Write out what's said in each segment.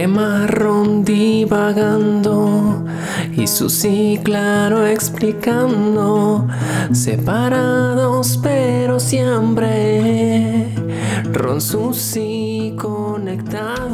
de marrón divagando y Susi claro explicando, separados pero siempre, Ron Susi conectados.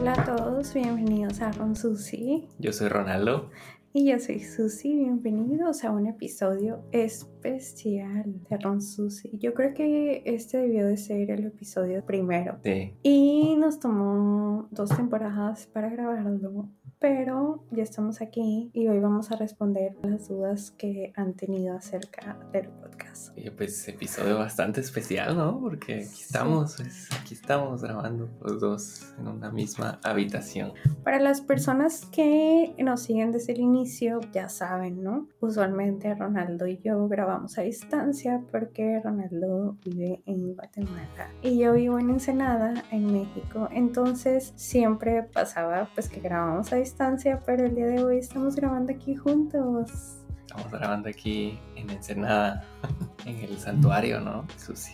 Hola a todos, bienvenidos a Ron Susi. Yo soy Ronaldo. Y yo soy Susi, bienvenidos a un episodio especial de Ron Susi. Yo creo que este debió de ser el episodio primero. Sí. Y nos tomó dos temporadas para grabarlo, pero ya estamos aquí y hoy vamos a responder las dudas que han tenido acerca del podcast. Pues episodio bastante especial, ¿no? Porque aquí estamos, pues, aquí estamos grabando los dos en una misma habitación. Para las personas que nos siguen desde el inicio, ya saben, ¿no? Usualmente Ronaldo y yo grabamos a distancia porque Ronaldo vive en Guatemala y yo vivo en Ensenada, en México. Entonces siempre pasaba pues que grabamos a distancia, pero el día de hoy estamos grabando aquí juntos. Estamos grabando aquí en Ensenada, en el santuario, ¿no? Susi.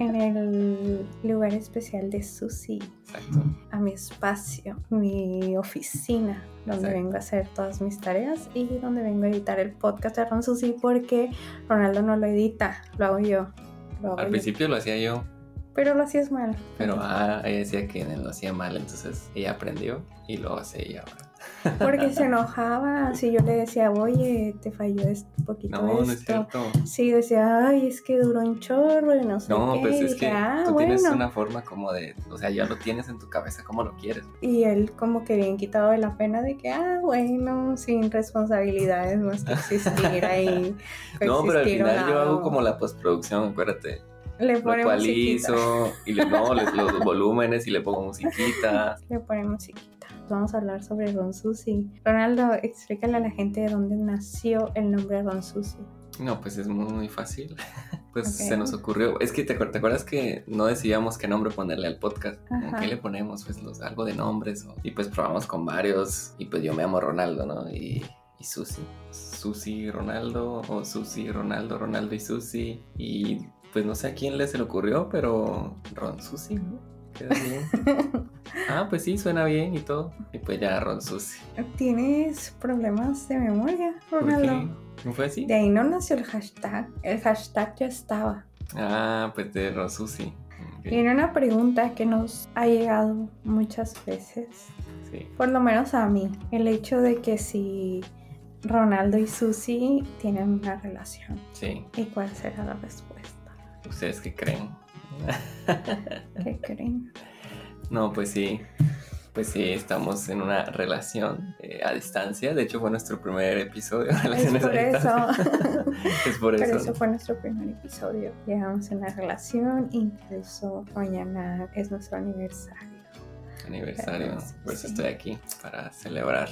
En el lugar especial de Susi, Exacto. a mi espacio, mi oficina, donde Exacto. vengo a hacer todas mis tareas y donde vengo a editar el podcast de Ron Susi porque Ronaldo no lo edita, lo hago yo. Lo hago Al yo. principio lo hacía yo, Pero lo hacías mal. pero ah, ella decía que lo hacía mal, entonces ella aprendió y lo hace ella ahora. Porque se enojaba si yo le decía, oye, te falló este poquito No, no es esto. cierto. Sí, decía, ay, es que duró un chorro y no sé No, qué. pues es dije, que ah, tú bueno. tienes una forma como de, o sea, ya lo tienes en tu cabeza como lo quieres. Y él como que bien quitado de la pena de que, ah, bueno, sin responsabilidades más que existir ahí. No, pero al final yo hago como la postproducción, acuérdate. Le Lo ponemos ecualizo y le, no, les- los volúmenes y le pongo musiquita. Le ponemos musiquita. Vamos a hablar sobre Ron Susi. Ronaldo, explícale a la gente de dónde nació el nombre Ron Susi. No, pues es muy fácil. Pues se nos ocurrió. Es que te, acuer- te acuerdas que no decidíamos qué nombre ponerle al podcast. Ajá. ¿Qué le ponemos? Pues los, algo de nombres. o- y pues probamos con varios. Y pues yo me llamo Ronaldo, ¿no? Y, y Susi. Susi Ronaldo o Susi Ronaldo, Ronaldo y Susi. Y pues no sé a quién le se le ocurrió, pero Ron Susi, ¿no? Queda bien. ah, pues sí, suena bien y todo. Y pues ya Ron Susi. ¿Tienes problemas de memoria, ¿Por Ronaldo? ¿No fue así? De ahí no nació el hashtag. El hashtag ya estaba. Ah, pues de Ron Susi. Ok, Tiene una pregunta que nos ha llegado muchas veces, Sí. por lo menos a mí, el hecho de que si Ronaldo y Susi tienen una relación. Sí. ¿Y cuál será la respuesta? ¿Ustedes qué creen? ¿Qué creen? no, pues sí. Pues sí, estamos en una relación eh, a distancia. De hecho, fue nuestro primer episodio de Es por a eso. es por Pero eso. eso fue nuestro primer episodio. Llegamos en la relación, incluso mañana es nuestro aniversario. Aniversario. Por eso Sí. estoy aquí, para celebrar.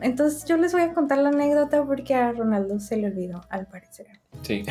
Entonces yo les voy a contar la anécdota porque a Ronaldo se le olvidó, al parecer. Sí.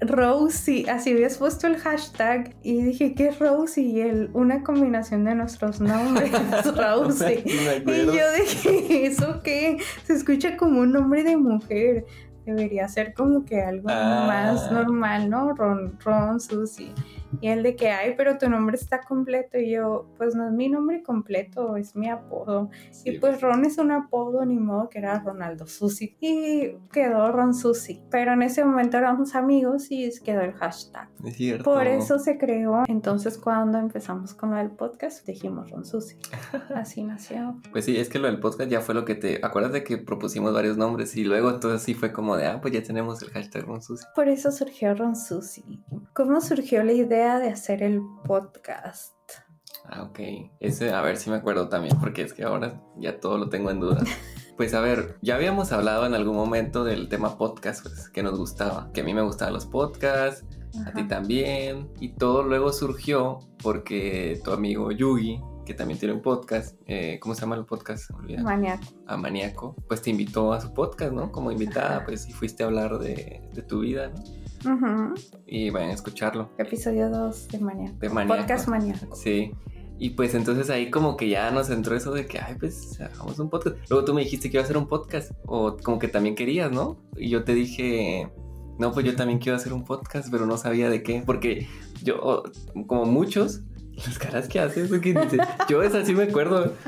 Rosie, así habías puesto el hashtag y dije que es Rosie y el, una combinación de nuestros nombres, Rosie. No Y yo dije, ¿eso qué? Se escucha como un nombre de mujer. Debería ser como que algo Ah. más normal, ¿no? Ron, Ron, Susi. Y él de que, ay, pero tu nombre está completo. Y yo, pues no es mi nombre completo, es mi apodo. Sí, Y pues Ron es un apodo, ni modo que era Ronaldo Susi. Y quedó Ron Susi. Pero en ese momento éramos amigos y quedó el hashtag. es cierto. Por eso se creó. Entonces cuando empezamos con del podcast, dijimos Ron Susi. Así nació. Pues sí, es que lo del podcast ya fue lo que te. Acuérdate que propusimos varios nombres y luego entonces sí fue como de, ah, pues ya tenemos el hashtag Ron Susi. Por eso surgió Ron Susi. ¿Cómo surgió la idea de hacer el podcast? Ah, ok. Ese, a ver si me acuerdo también, porque es que ahora ya todo lo tengo en duda. Pues a ver, ya habíamos hablado en algún momento del tema podcast, pues, que nos gustaba. Que a mí me gustaban los podcasts, a ti Ajá. también. Y todo luego surgió porque tu amigo Yugi, que también tiene un podcast, eh, ¿cómo se llama el podcast? Maníaco. A Maníaco, pues te invitó a su podcast, ¿no? Como invitada, Ajá. pues, y fuiste a hablar de, de tu vida, ¿no? Y vayan a escucharlo. Episodio 2 de Maníaco. De Maníaco. Podcast Maníaco. Sí. Y pues entonces ahí como que ya nos entró eso de que, ay, pues hagamos un podcast. Luego tú me dijiste que iba a hacer un podcast. O como que también querías, ¿no? Y yo te dije, no, pues yo también quiero hacer un podcast, pero no sabía de qué. Porque yo, como muchos, Las caras que hace, eso que dice. Yo es así me acuerdo.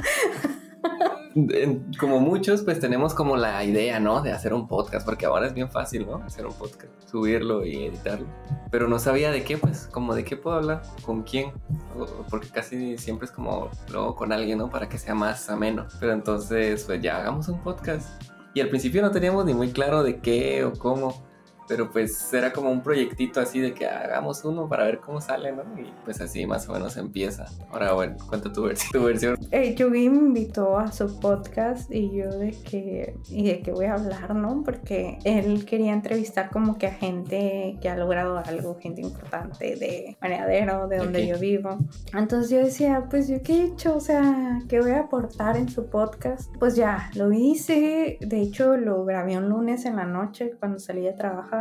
como muchos, pues tenemos como la idea, ¿no? De hacer un podcast, porque ahora es bien fácil, ¿no? Hacer un podcast, subirlo y editarlo. Pero no sabía de qué, pues, como de qué puedo hablar, con quién, porque casi siempre es como luego con alguien, ¿no? Para que sea más ameno. Pero entonces, pues ya hagamos un podcast. Y al principio no teníamos ni muy claro de qué o cómo pero pues era como un proyectito así de que hagamos uno para ver cómo sale, ¿no? Y pues así más o menos empieza. Ahora, bueno, cuenta tu, versión. Tu versión. Eh, me invitó a su podcast y yo de que, y de qué voy a hablar, ¿no? Porque él quería entrevistar como que a gente que ha logrado algo, gente importante de Maneadero, de donde yo vivo. Entonces yo decía, pues yo qué he hecho, o sea, ¿qué voy a aportar en su podcast? Pues ya, lo hice, de hecho lo grabé un lunes en la noche cuando salí de trabajar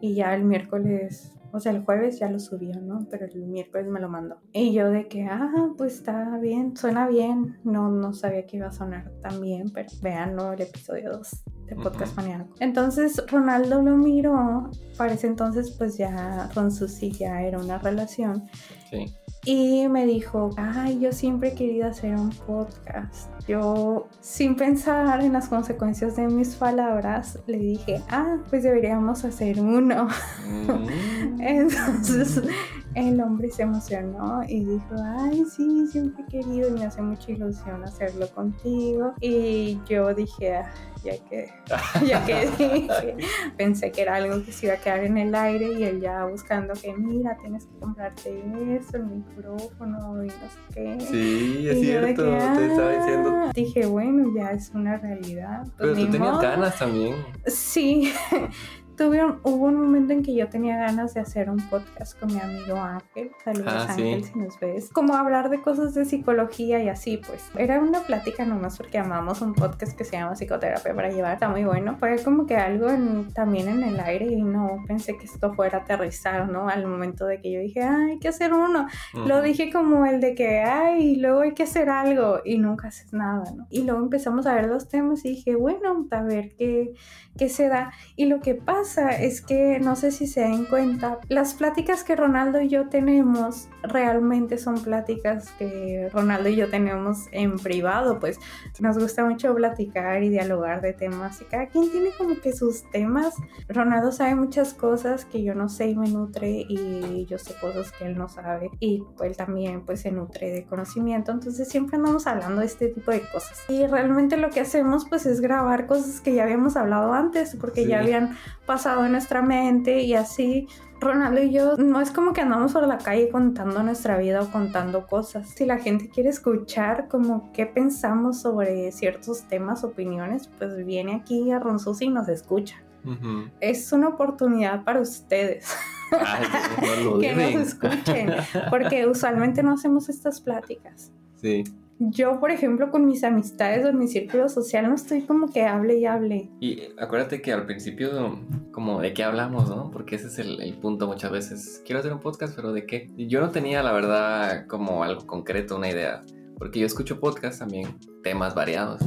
y ya el miércoles, o sea, el jueves ya lo subió, ¿no? Pero el miércoles me lo mandó. Y yo de que, ah, pues está bien, suena bien. No, no sabía que iba a sonar tan bien, pero veanlo el episodio 2 de Podcast Maniaco. Entonces Ronaldo lo miró, para ese entonces pues ya con Susi ya era una relación. Sí. Y me dijo, ay, yo siempre he querido hacer un podcast. Yo, sin pensar en las consecuencias de mis palabras, le dije, ah, pues deberíamos hacer uno. Mm. Entonces el hombre se emocionó y dijo, ay, sí, siempre he querido y me hace mucha ilusión hacerlo contigo. Y yo dije, ah, ya que, ya que dije, pensé que era algo que se iba a quedar en el aire y él ya buscando que, mira, tienes que comprarte eso, el micrófono y no sé qué. Sí, es cierto, te estaba diciendo. Ah", dije, bueno, ya es una realidad. Pero tú tenías ganas también. Sí, hubo un momento en que yo tenía ganas de hacer un podcast con mi amigo Ángel. Saludos ah, Ángel si nos ves. Como hablar de cosas de psicología y así, pues. Era una plática nomás porque amamos un podcast que se llama Psicoterapia para llevar. Está muy bueno. Fue como que algo también en el aire y no pensé que esto fuera a aterrizar, ¿no? Al momento de que yo dije, ay, hay que hacer uno. Lo dije como el de que, ay, luego hay que hacer algo y nunca haces nada, ¿no? Y luego empezamos a ver los temas y dije, bueno, a ver qué, qué se da. Y lo que pasa es que no sé si se den cuenta, las pláticas que Ronaldo y yo tenemos realmente son pláticas que Ronaldo y yo tenemos en privado, pues nos gusta mucho platicar y dialogar de temas y cada quien tiene como que sus temas. Ronaldo sabe muchas cosas que yo no sé y me nutre y yo sé cosas que él no sabe y él también pues se nutre de conocimiento, entonces siempre andamos hablando de este tipo de cosas. Y realmente lo que hacemos pues es grabar cosas que ya habíamos hablado antes porque ya habían pasado en nuestra mente y así. Ronaldo y yo no es como que andamos por la calle contando nuestra vida o contando cosas. Si la gente quiere escuchar como qué pensamos sobre ciertos temas, opiniones, pues viene aquí a Ronsus y nos escucha. Es una oportunidad para ustedes. que nos escuchen, porque usualmente no hacemos estas pláticas. Sí yo, por ejemplo, con mis amistades o mi círculo social no estoy como que hable y hable. Y acuérdate que al principio, como de qué hablamos, ¿no? Porque ese es el, punto muchas veces. Quiero hacer un podcast, pero ¿de qué? Yo no tenía, la verdad, como algo concreto, una idea. Porque yo escucho podcasts también, temas variados,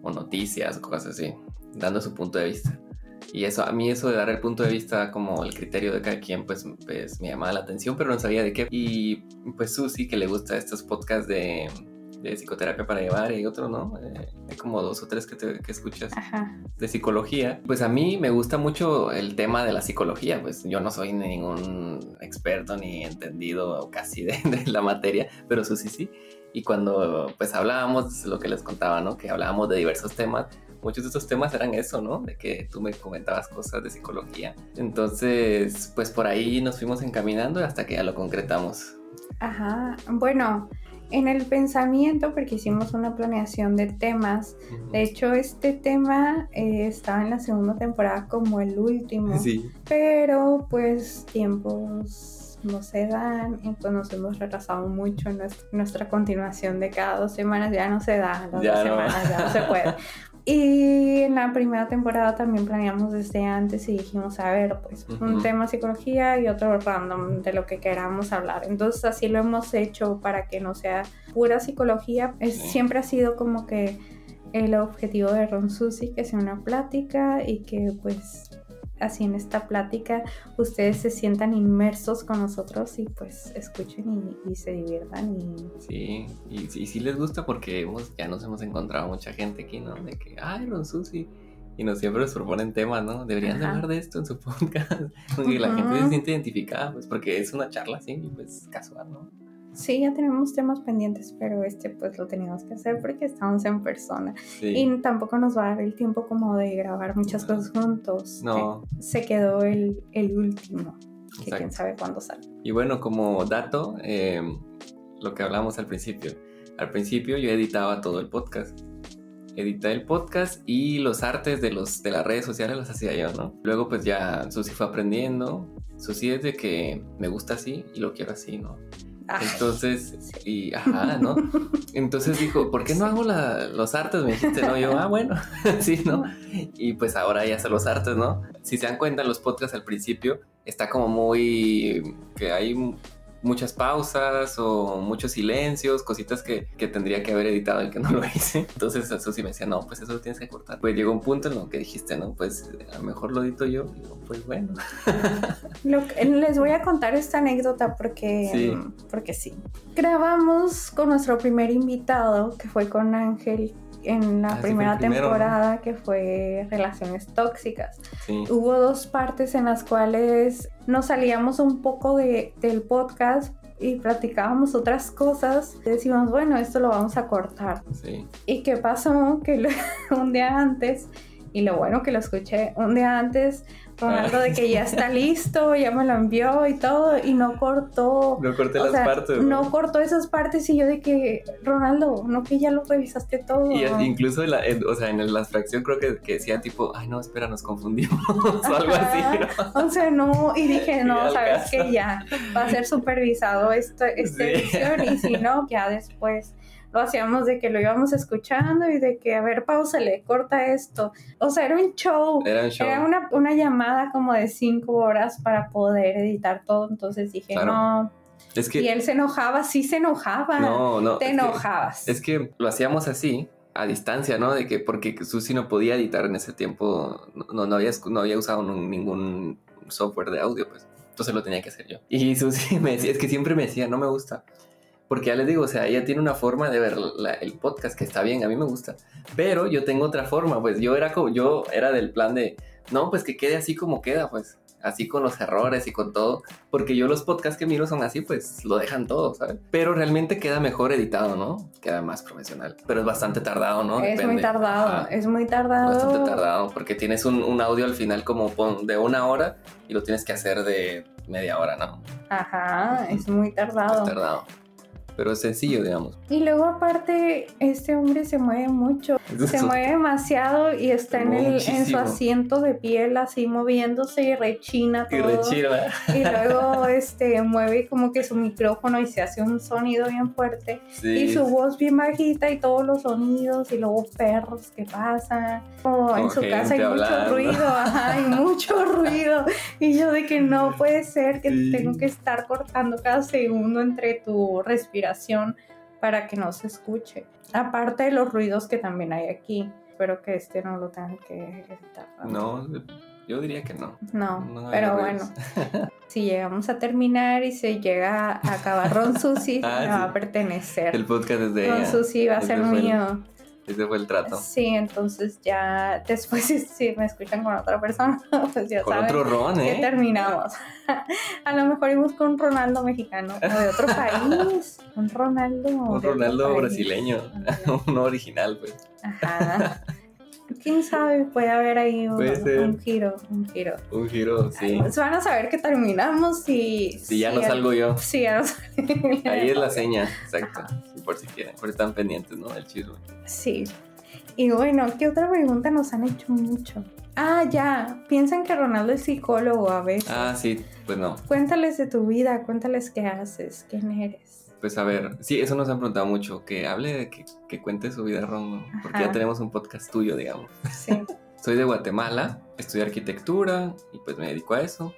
o noticias, cosas así, dando su punto de vista. Y eso, a mí eso de dar el punto de vista como el criterio de cada quien, pues, pues me llamaba la atención, pero no sabía de qué. Y pues Susi, que le gusta estos podcasts de de psicoterapia para llevar y hay otro, ¿no? Eh, hay como dos o tres que, te, que escuchas de psicología. Pues a mí me gusta mucho el tema de la psicología, pues yo no soy ningún experto ni entendido casi de, la materia, pero sí, sí. Y cuando pues hablábamos, lo que les contaba, ¿no? Que hablábamos de diversos temas, muchos de estos temas eran eso, ¿no? De que tú me comentabas cosas de psicología. Entonces, pues por ahí nos fuimos encaminando hasta que ya lo concretamos. Ajá, bueno, en el pensamiento, porque hicimos una planeación de temas. De hecho, este tema eh, estaba en la segunda temporada como el último. Sí. Pero pues tiempos no se dan y pues nos hemos retrasado mucho en nuestra, continuación de cada dos semanas. Ya no se da, las dos semanas ya no se puede. Y en la primera temporada también planeamos desde antes y dijimos, a ver, pues un tema psicología y otro random de lo que queramos hablar. Entonces así lo hemos hecho para que no sea pura psicología. Es, Siempre ha sido como que el objetivo de Ron Susi, que sea una plática y que pues así en esta plática ustedes se sientan inmersos con nosotros y pues escuchen y, se diviertan. Y... Sí, y, sí les gusta porque ya nos hemos encontrado mucha gente aquí, ¿no? De que, ay, Ron Susi. Y nos siempre nos proponen temas, ¿no? Deberían hablar de esto en su podcast. Porque la gente se siente identificada, pues porque es una charla así, pues casual, ¿no? Sí, ya tenemos temas pendientes, pero este pues lo teníamos que hacer porque estamos en persona. Y tampoco nos va a dar el tiempo como de grabar muchas cosas juntos. No. Se quedó el, el último, que quién sabe cuándo sale. Y bueno, como dato, em, lo que hablamos al principio. Al principio yo editaba todo el podcast. Edité el podcast y los artes de, los, de las redes sociales los hacía yo, ¿no? Luego pues ya Susi fue aprendiendo. Susi es de que me gusta así y lo quiero así, ¿no? Entonces, y ajá, ¿no? Entonces dijo, ¿por qué no hago los artes? Me dijiste, no, yo, ah, bueno, sí, ¿no? Y pues ahora ya hace los artes, ¿no? Si se dan cuenta, los podcasts al principio está como muy, que hay muchas pausas o muchos silencios, cositas que, que, tendría que haber editado y que no lo hice. Entonces eso sí me decía, no, pues eso lo tienes que cortar. Pues llegó un punto en lo que dijiste, no, pues a lo mejor lo edito yo. Y pues bueno. les voy a contar esta anécdota porque sí. porque sí. Grabamos con nuestro primer invitado, que fue con Ángel, en la ah, primera temporada que fue Relaciones Tóxicas. Hubo dos partes en las cuales nos salíamos un poco de, del podcast y platicábamos otras cosas. Decimos, bueno, esto lo vamos a cortar. ¿Y qué pasó? Que un día antes, y lo bueno que lo escuché, un día antes Ronaldo de que ya está listo, ya me lo envió y todo, y no cortó. No corté las partes. No cortó esas partes y yo de que, Ronaldo, no que ya lo revisaste todo. Y incluso, en o sea, en la fracción creo que, que, decía tipo, ay no, espera, nos confundimos o algo así. O sea, no, y dije, no, sabes que ya va a ser supervisado esta, esta edición y si no, ya después lo hacíamos de que lo íbamos escuchando y de que, a ver, pausa, le corta esto. O sea, era un show. Era, un show. era una, una, llamada como de cinco horas para poder editar todo. Entonces dije, no. Es que, y él se enojaba, sí se enojaba. No, no. Te enojabas. es que lo hacíamos así, a distancia, ¿no? De que porque Susi no podía editar en ese tiempo, no, no, había, no había usado ningún software de audio, pues. Entonces lo tenía que hacer yo. Y Susi me decía, es que siempre me decía, no me gusta. Porque ya les digo, o sea, ella tiene una forma de ver el podcast que está bien, a mí me gusta. Pero yo tengo otra forma, pues yo era como, yo era del plan de, no, pues que quede así como queda, pues así con los errores y con todo, porque yo los podcasts que miro son así, pues lo dejan todo, ¿sabes? Pero realmente queda mejor editado, ¿no? Queda más profesional, pero es bastante tardado, ¿no? Es muy tardado, es muy tardado. Bastante tardado, porque tienes un, un, audio al final como de una hora y lo tienes que hacer de media hora, ¿no? Ajá, es muy tardado. Es tardado pero es sencillo, digamos. Y luego aparte, este hombre se mueve mucho, se mueve demasiado y está en, el, en su asiento de piel así moviéndose y rechina todo. Y rechina. Y luego este, mueve como que su micrófono y se hace un sonido bien fuerte. Y su voz bien bajita y todos los sonidos y luego perros que pasan. Como en su casa hay mucho ruido, ajá, hay mucho ruido. Y yo de que no puede ser que tengo que estar cortando cada segundo entre tu respiración para que no se escuche. Aparte de los ruidos que también hay aquí. Espero que este no lo tengan que editar. No, yo diría que no. No, pero bueno. si llegamos a terminar y se llega a acabar Ron Susi, ah, me va a pertenecer. El podcast es de Ron Susi va a ser mío. Ese fue el trato. Sí, entonces ya después si me escuchan con otra persona, pues ya con otro Ron, ¿eh? Que terminamos. A lo mejor íbamos con un Ronaldo mexicano o de otro país. Un Ronaldo. Un Ronaldo brasileño. Uno original, pues. Ajá. Quién sabe, puede haber ahí un, giro, un giro. Un giro, sí. Pues van a saber que terminamos y... Si ya no salgo yo. Sí, ya no salgo Ahí es la seña, exacto. por si quieren, por si están pendientes, ¿no? El chisme. Sí. Y bueno, ¿qué otra pregunta nos han hecho mucho? Ah, ya. Piensan que Ronaldo es psicólogo a veces. Ah, sí, pues no. Cuéntales de tu vida, cuéntales qué haces, quién eres. Pues a ver, sí, eso nos han preguntado mucho, que hable, de que, que cuente su vida, Ron, porque ya tenemos un podcast tuyo, digamos. Sí. Soy de Guatemala, estudié arquitectura y pues me dedico a eso,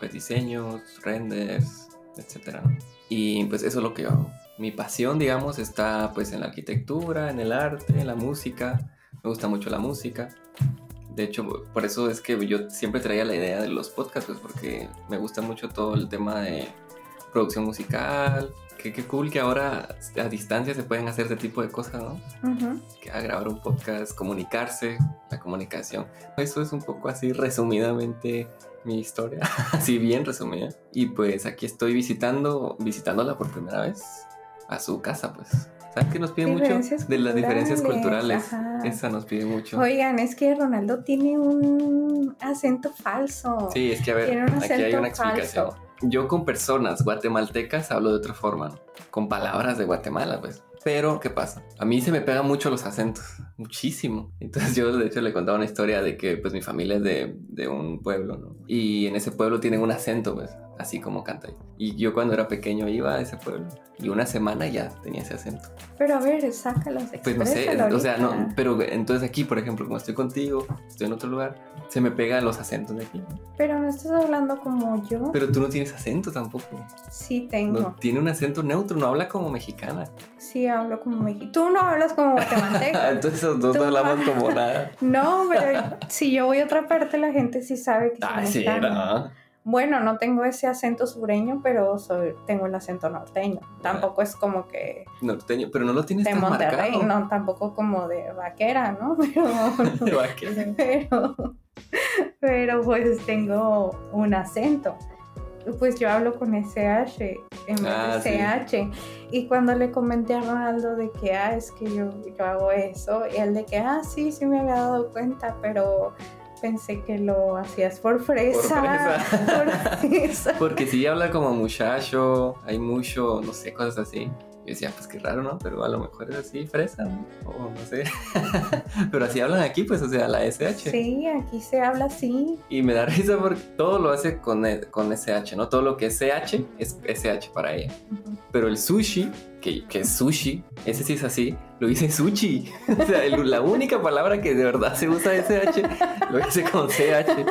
pues diseños, renders, etcétera. Y pues eso es lo que yo hago. Mi pasión, digamos, está pues en la arquitectura, en el arte, en la música. Me gusta mucho la música. De hecho, por eso es que yo siempre traía la idea de los podcasts, pues porque me gusta mucho todo el tema de producción musical. Que qué cool que ahora a distancia se pueden hacer ese tipo de cosas, ¿no? Ujú. Que a grabar un podcast, comunicarse, la comunicación. Eso es un poco así resumidamente mi historia, así bien resumida. Y pues aquí estoy visitando, visitándola por primera vez a su casa, pues. ¿Saben qué nos pide mucho? De las diferencias culturales, ajá. Esa nos pide mucho. Oigan, es que Ronaldo tiene un acento falso. Sí, es que a ver, aquí hay una explicación. Yo con personas guatemaltecas hablo de otra forma, con palabras de Guatemala, pues. Pero, ¿qué pasa? A mí se me pegan mucho los acentos, muchísimo. Entonces yo, de hecho, le contaba una historia de que, pues, mi familia es de, de un pueblo. Y en ese pueblo tienen un acento, pues, así como canta. Y yo cuando era pequeño iba a ese pueblo y una semana ya tenía ese acento. Pero a ver, sácalos, Pues no sé, o sea, no, pero entonces aquí, por ejemplo, como estoy contigo, estoy en otro lugar, se me pegan los acentos de aquí. Pero no estás hablando como yo. Pero tú no tienes acento tampoco. Sí tengo. No, tiene un acento neutro, no habla como mexicana. Sí hablo como mexicano. Tú no hablas como guatemalteco. Entonces los dos no hablamos como nada. no, pero si yo voy a otra parte, la gente sí sabe que soy Ay, sí, mexicana. no. Bueno, no tengo ese acento sureño, pero soy, tengo el acento norteño. Tampoco es como que Norteño, pero no lo tienes de tan Monterrey, marcado. no, tampoco como de vaquera, ¿no? Pero, De vaquera. pero, pero pues tengo un acento. Pues yo hablo con SH en vez Ah, de CH. Y cuando le comenté a Ronaldo de que, ah, es que yo, yo hago eso, y él de que, ah, sí, sí me había dado cuenta, pero pensé que lo hacías por fresa. fresa. Por fresa. Porque si habla como muchacho, hay mucho, no sé, cosas así. Yo decía, pues qué raro, ¿no? Pero a lo mejor es así, fresa, ¿no? O no sé. Pero así hablan aquí, pues, o sea, la SH. Sí, aquí se habla así. Y me da risa porque todo lo hace con, e- con SH, ¿no? Todo lo que es CH es SH para ella. Ujú. Pero el sushi, que, que es sushi, ese sí es así, lo dice sushi. O sea, el- la única palabra que de verdad se usa SH, lo dice con CH.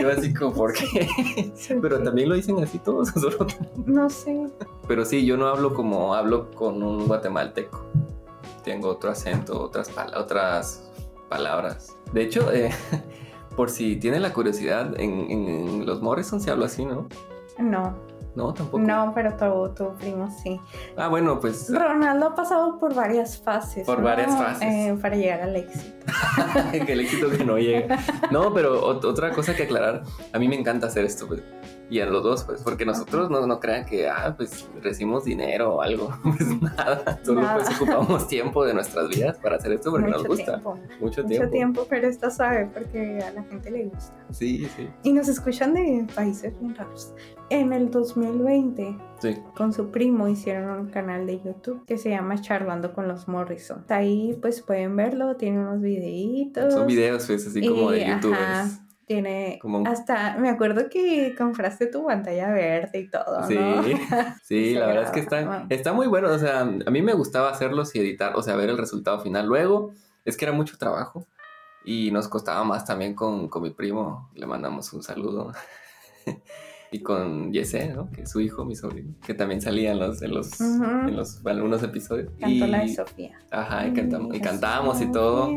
Yo así como, ¿por qué? Pero también lo dicen así todos. solo- No sé. Pero sí, yo no hablo como hablo con un guatemalteco. Tengo otro acento, otras, pala- otras palabras. De hecho, eh, por si tienen la curiosidad, en, en los Morrison se habla así, ¿no? No, No, tampoco. no, pero tu, tu primo sí. Ah, bueno, pues Ronaldo ha pasado por varias fases. Por ¿no? varias fases. Eh, para llegar al éxito. que el éxito que no llega. No, pero ot- otra cosa que aclarar, a mí me encanta hacer esto, pues. Y a los dos, pues, porque nosotros no, no crean que, ah, pues, recibimos dinero o algo. Pues nada, solo Nada. pues ocupamos tiempo de nuestras vidas para hacer esto porque Mucho nos gusta. tiempo. Mucho Mucho tiempo. tiempo, pero está suave porque a la gente le gusta. Sí, sí. Y nos escuchan de países bien raros. En el 2020, Sí. con su primo, hicieron un canal de YouTube que se llama Charlando con los Morrison. Ahí pues pueden verlo, tiene unos videitos. Son videos, pues, así como de youtubers. ajá, tiene Como- hasta, me acuerdo que compraste tu pantalla verde y todo, Sí, ¿no? sí, la verdad es que está, está muy bueno. O sea, a mí me gustaba hacerlos y editar, o sea, ver el resultado final. Luego, es que era mucho trabajo y nos costaba más también con, con mi primo. Le mandamos un saludo. y con Yese, ¿no? Que es su hijo, mi sobrino, que también salía en los, en los, Ujú. en los algunos episodios. Cantó y, la de Sofía. Ajá, y cantamos, y cantábamos y todo.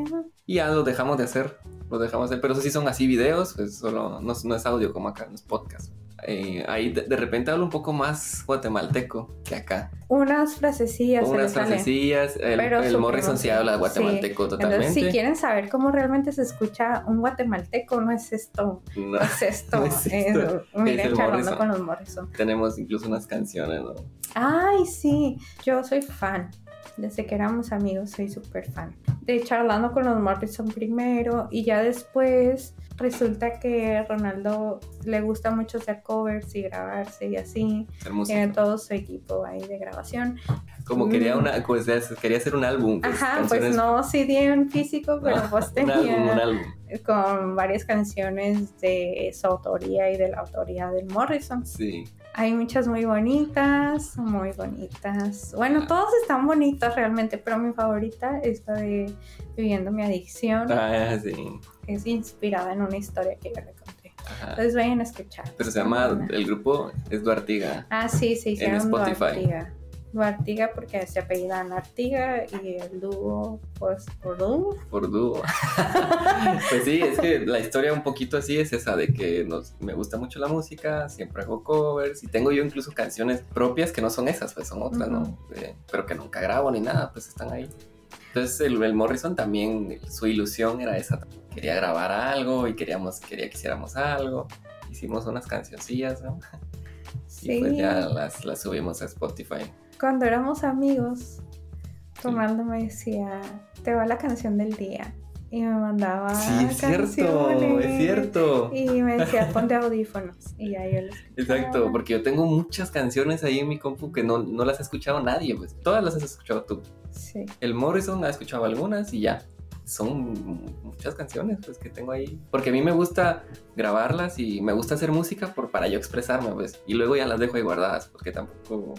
Y ya lo dejamos de hacer, dejamos pero eso sí son así videos, pues solo no, no es audio como acá, no es podcast. Eh, ahí de, de repente hablo un poco más guatemalteco que acá. Unas frasecillas. se Unas frasecillas, el, el Morrison sí habla Sí. guatemalteco Entonces, totalmente. si quieren saber cómo realmente se escucha un guatemalteco, no es esto, No, es esto. No es es- esto. miren, Es charlando con los Morrison. tenemos incluso unas canciones, ¿no? Ay, sí, yo soy fan. Desde que éramos amigos soy súper fan. De charlando con los Morrison primero y ya después resulta que Ronaldo le gusta mucho hacer covers y grabarse y así. Tiene todo su equipo ahí de grabación. Como quería Mm. una, pues, quería hacer un álbum. pues, Ajá, pues no CD en físico, pero Ah, pues un tenía álbum, un álbum. con varias canciones de su autoría y de la autoría del Morrison. Sí. Hay muchas muy bonitas, muy bonitas. Bueno, todas están bonitas realmente, pero mi favorita es la de Viviendo mi adicción. Ah, sí. Es inspirada en una historia que yo le conté. Ajá. Entonces vayan a escuchar. Pero se llama, el grupo es Duartiga. Ah, sí, se hicieron Spotify. Duartiga. Duartiga porque se apellidan Artiga y el dúo, pues, por dúo. Por dúo. pues sí, es que la historia un poquito así es esa de que nos, me gusta mucho la música, siempre hago covers y tengo yo incluso canciones propias que no son esas, pues son otras, ¿no? Eh, pero que nunca grabo ni nada, pues están ahí. Entonces el, el, Morrison también, su ilusión era esa, quería grabar algo y queríamos, quería que hiciéramos algo. Hicimos unas cancioncillas, ¿no? Sí. Y pues ya las, las subimos a Spotify. Cuando éramos amigos, Ronaldo me decía, te va la canción del día. Y me mandaba. Sí, es cierto, es cierto. Y me decía, ponte audífonos. Y ya yo les Exacto, porque yo tengo muchas canciones ahí en mi compu que no, no las ha escuchado nadie, pues. Todas las has escuchado tú. Sí. El Morrison ha escuchado algunas y ya. Son muchas canciones pues que tengo ahí. Porque a mí me gusta grabarlas y me gusta hacer música por, para yo expresarme, pues. Y luego ya las dejo ahí guardadas, porque tampoco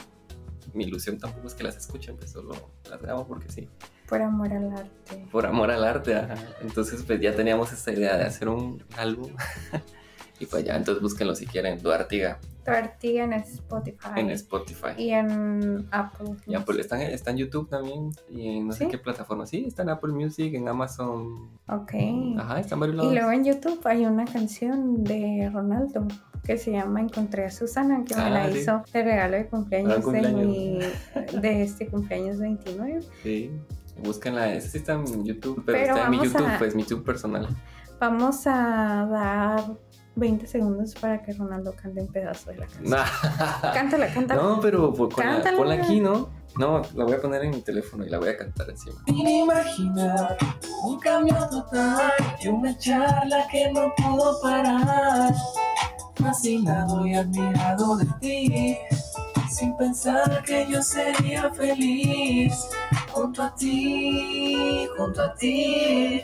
mi ilusión tampoco es que las escuchen, pues solo las grabo porque sí. Por amor al arte. Por amor al arte, ajá. Entonces pues ya teníamos esta idea de hacer un álbum. y pues ya, entonces búsquenlo si quieren, Duartiga. Duartiga en Spotify. En Spotify. Y en Apple. Y Apple, está, está en YouTube también y en no sé qué plataforma. Sí, está en Apple Music, en Amazon. Ok. Ajá, está en varios lados. Y luego en YouTube hay una canción de Ronaldo que se llama Encontré a Susana, que Ah, me la sí. hizo de regalo de cumpleaños, Ah, cumpleaños. De, mi, de este cumpleaños 29. Sí. Búsquenla, esa sí está en YouTube, pero, Pero está en mi YouTube, a- pues mi YouTube personal. Vamos a dar 20 segundos para que Ronaldo cante un pedazo de la canción. Cántala, cántala. No, pero pues, ponla, Cántala. ponla aquí, ¿no? No, la voy a poner en mi teléfono y la voy a cantar encima. imaginar un cambio total y una charla que no pudo parar. Fascinado y admirado de ti, sin pensar que yo sería feliz junto a ti, junto a ti.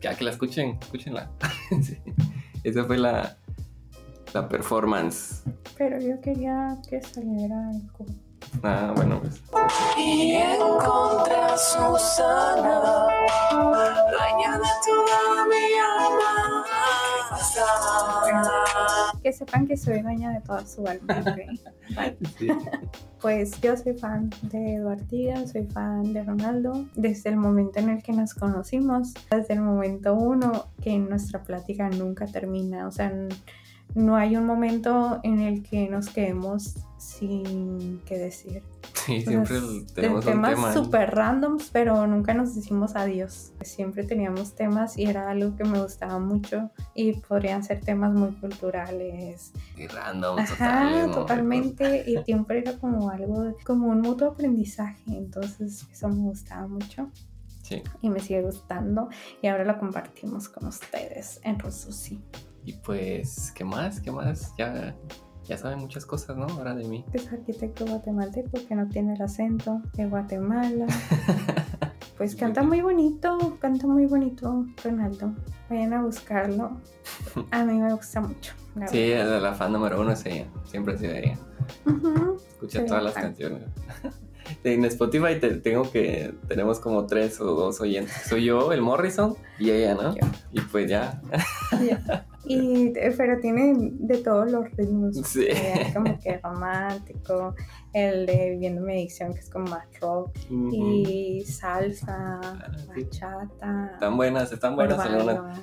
Ya que la escuchen, escúchenla. Sí. Esa fue la, la performance. Pero yo quería que saliera algo. Ah, bueno, pues. Y encontré a Susana, dueña de toda mi alma. Que sepan que soy dueña de toda su alma. Pues yo soy fan de Eduardo, soy fan de Ronaldo. Desde el momento en el que nos conocimos, desde el momento uno, que nuestra plática nunca termina. O sea, no hay un momento en el que nos quedemos sin qué decir. Sí, siempre tenemos temas tema. súper randoms, pero nunca nos decimos adiós. Siempre teníamos temas y era algo que me gustaba mucho y podrían ser temas muy culturales. Y random, Ajá, totales, ¿no? totalmente. Y siempre era como algo, como un mutuo aprendizaje. Entonces eso me gustaba mucho Sí. y me sigue gustando. Y ahora lo compartimos con ustedes en Rosusi. Y pues, ¿qué más? ¿Qué más? Ya, ya saben muchas cosas, ¿no? Ahora de mí. Es arquitecto guatemalteco que no tiene el acento de Guatemala. Pues canta muy bonito, canta muy bonito Ronaldo. Vayan a buscarlo. A mí me gusta mucho. la Sí, verdad. la, fan número uno es ella. Siempre ha sido ella. Escucha Sí, todas las fan. canciones. En Spotify te- tengo que tenemos como tres o dos oyentes. Soy yo, el Morrison y ella, ¿no? Yo. Y pues ya. Ya. Y, eh, pero tiene de todos los ritmos. Sí. Eh, Como que romántico, el de Viviendo mi adicción, que es como más rock, y salsa, sí. bachata, Están buenas, están buenas algunas.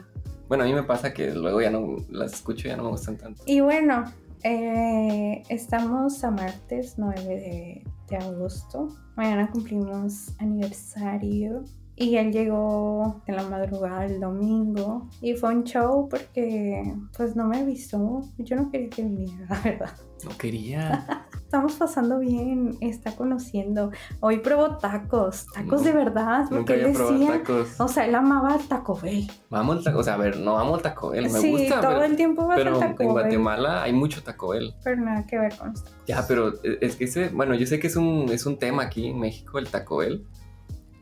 Bueno, a mí me pasa que luego ya no las escucho ya no me gustan tanto. Y bueno, eh, estamos a martes 9 de, de agosto. Mañana cumplimos aniversario. Y él llegó en la madrugada del domingo. Y fue un show porque pues no me avisó. Yo no quería que viniera, la verdad. No quería. Estamos pasando bien, está conociendo. Hoy probó tacos, tacos de verdad. Porque él decía, tacos. o sea, él amaba el Taco Bell. Vamos al taco, o sea, a ver, no amo el Taco Bell, me sí, gusta, todo pero, el tiempo va pero al Taco en Bell. Guatemala hay mucho Taco Bell. Pero nada que ver con esto. Ya, pero es que ese, bueno, yo sé que es un, es un tema aquí en México, el Taco Bell,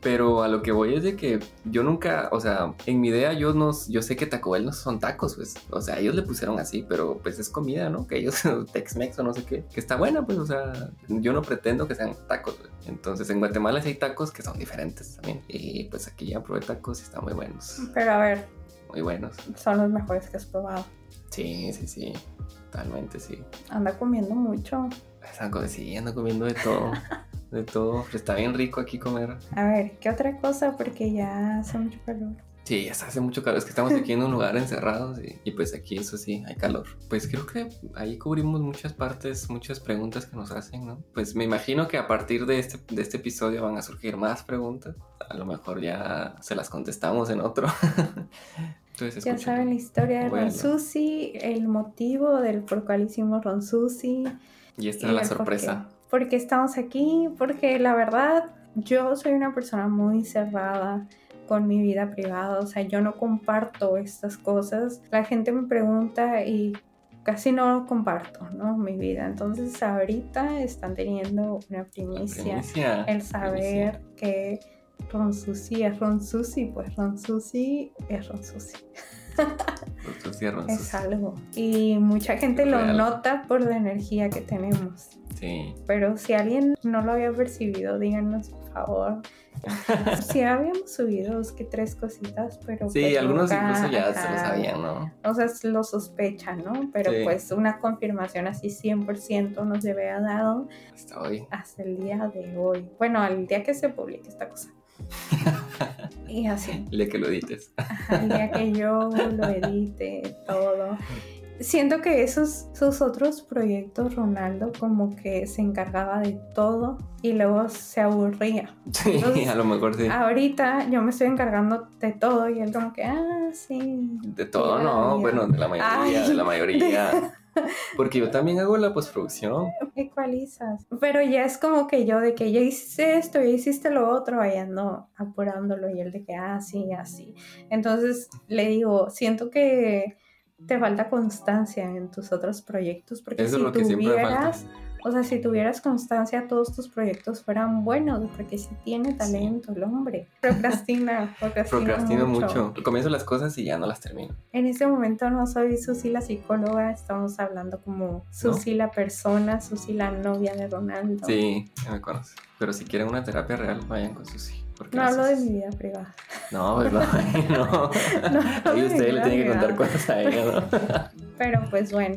pero a lo que voy es de que yo nunca, o sea, en mi idea yo no, yo sé que Taco Bell no son tacos, pues, o sea, ellos le pusieron así, pero pues es comida, ¿no? Que ellos, Tex-Mex o no sé qué, que está buena, pues, o sea, yo no pretendo que sean tacos, pues. Entonces en Guatemala sí hay tacos que son diferentes también, y pues aquí ya probé tacos y están muy buenos, Pero a ver, muy buenos. son los mejores que has probado. Sí, sí, sí, totalmente sí. Anda comiendo mucho. Co- sí, ando comiendo de todo. de todo. Está bien rico aquí comer. A ver, ¿qué otra cosa? Porque ya hace mucho calor. Sí, ya hace mucho calor. Es que estamos aquí en un lugar encerrados y, y, pues aquí, eso sí, hay calor. Pues creo que ahí cubrimos muchas partes, muchas preguntas que nos hacen, ¿no? Pues me imagino que a partir de este, de este episodio van a surgir más preguntas. A lo mejor ya se las contestamos en otro. Entonces, ya saben la historia de Ron Susi, el motivo del por cual hicimos Ron Susi. Y esta es la sorpresa. Por qué estamos aquí, porque la verdad, yo soy una persona muy cerrada con mi vida privada, o sea, yo no comparto estas cosas. La gente me pregunta y casi no comparto, ¿no? Mi vida. Entonces ahorita están teniendo una primicia, el saber que Ron Susi es Ron Susi, pues Ron Susi es Ron Susi. es algo. Y mucha gente lo nota por la energía que tenemos. Sí. Pero si alguien no lo había percibido, díganos por favor. sí, habíamos subido dos que tres cositas, pero. Sí, pues algunos incluso ya se lo sabían, ¿no? O sea, lo sospechan, ¿no? Pero pues una confirmación así 100% nos haber dado. Hasta hoy. Hasta el día de hoy. Bueno, al día que se publique esta cosa. y así. El día que lo edites. el día que yo lo edite, todo siento que esos, sus otros proyectos, Ronaldo, como que se encargaba de todo y luego se aburría. Sí, a lo mejor sí. Ahorita yo me estoy encargando de todo y él como que, ah, sí. De todo, no, bueno, de la mayoría, de la mayoría. Porque yo también hago la postproducción. Ecualizas. Pero ya es como que yo de que ya hice esto, ya hiciste lo otro, ahí ando apurándolo y él de que, ah, sí, así. Entonces le digo, siento que te falta constancia en tus otros proyectos, porque si tuvieras, o sea, si tuvieras constancia, todos tus proyectos fueran buenos, porque si tiene talento el hombre. Procrastina, procrastina Procrastino mucho. Comienzo las cosas y ya no las termino. En este momento no soy Susi la psicóloga, estamos hablando como Susi la persona, Susi la novia de Ronaldo. Sí, ya me conoce. Pero si quieren una terapia real, vayan con Susi. No hablo de mi vida privada. No, pues no, no. y usted le tiene que contar cosas a ella, ¿no? Pero pues bueno,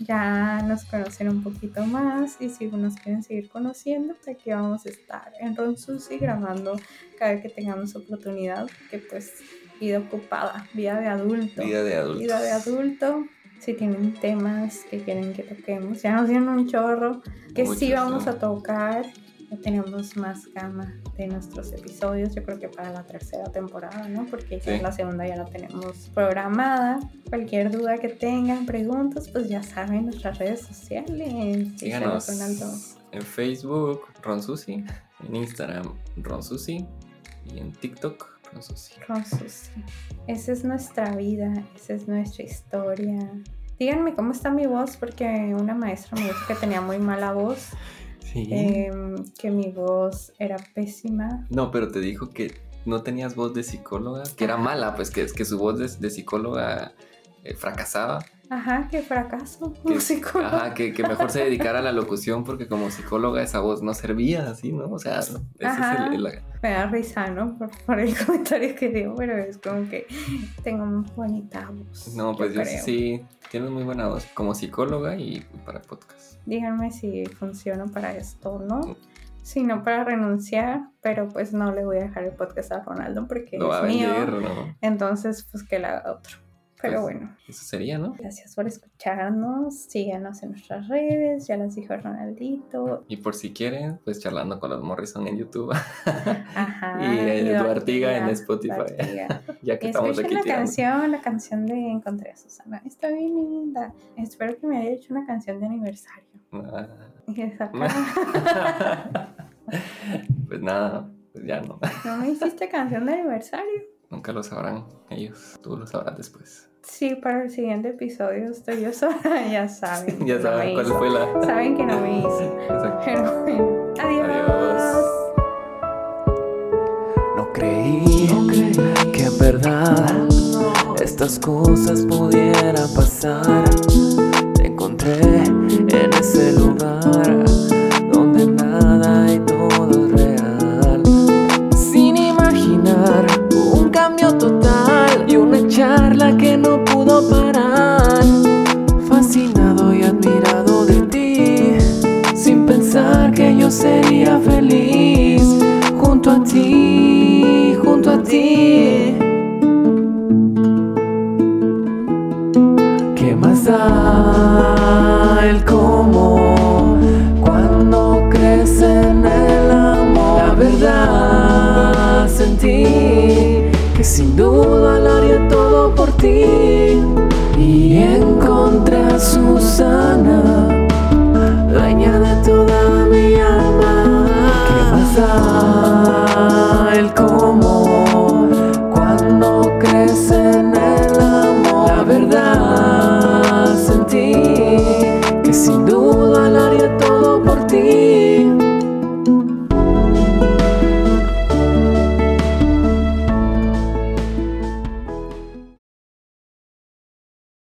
ya nos conocen un poquito más y si nos quieren seguir conociendo, pues aquí vamos a estar en Ron Susi grabando cada vez que tengamos oportunidad, que pues vida ocupada, vida de adulto. Vida de adulto. Vida de adulto. Si tienen temas que quieren que toquemos, ya nos dieron un chorro que sí vamos a tocar ya tenemos más gama de nuestros episodios, yo creo que para la tercera temporada, ¿no? Porque ya la segunda ya la tenemos programada. Cualquier duda que tengan, preguntas, pues ya saben nuestras redes sociales. Síganos en Facebook, Ronsusi, en Instagram, Ronsusi, y en TikTok, Ronsusi. Ronsusi. Esa es nuestra vida, esa es nuestra historia. Díganme cómo está mi voz, porque una maestra me dijo que tenía muy mala voz. Em, que mi voz era pésima. No, pero te dijo que no tenías voz de psicóloga, que era mala, pues que, que su voz de, psicóloga eh, fracasaba. Ajá, que fracaso como psicóloga. Ajá, que, mejor se dedicara a la locución porque como psicóloga esa voz no servía así, ¿no? O sea, ese es el, Me da risa, ¿no? Por, el comentario que digo, pero es como que tengo muy bonita voz. No, pues yo, sí, tienes muy buena voz como psicóloga y para podcast. Díganme si funciona para esto, ¿no? Mm. Si no para renunciar, pero pues no le voy a dejar el podcast a Ronaldo porque es mío. Entonces, pues que le haga otro. Pero pues, bueno. Eso sería, ¿no? Gracias por escucharnos. Síganos en nuestras redes. Ya las dijo Ronaldito. Y por si quieren, pues charlando con los Morrison en YouTube. Ajá. y Eduardo Artiga en Spotify. ya que estamos aquí. la canción, la canción de Encontré a Susana. Está bien linda. Espero que me haya hecho una canción de aniversario. Ah. pues nada, pues ya no. ¿No me hiciste canción de aniversario? Nunca lo sabrán ellos, tú lo sabrás después. Sí, para el siguiente episodio estoy yo sola, ya saben. ya saben cuál fue la. Saben que no me hice. Pero bueno, adiós. No creí, que en verdad estas cosas pudieran pasar. Te encontré en ese lugar el cómo cuando crece en el amor. La verdad sentí que sin duda lo haría todo por ti y encontré a Susana, dueña de toda mi alma. ¿Qué pasa? El cómo.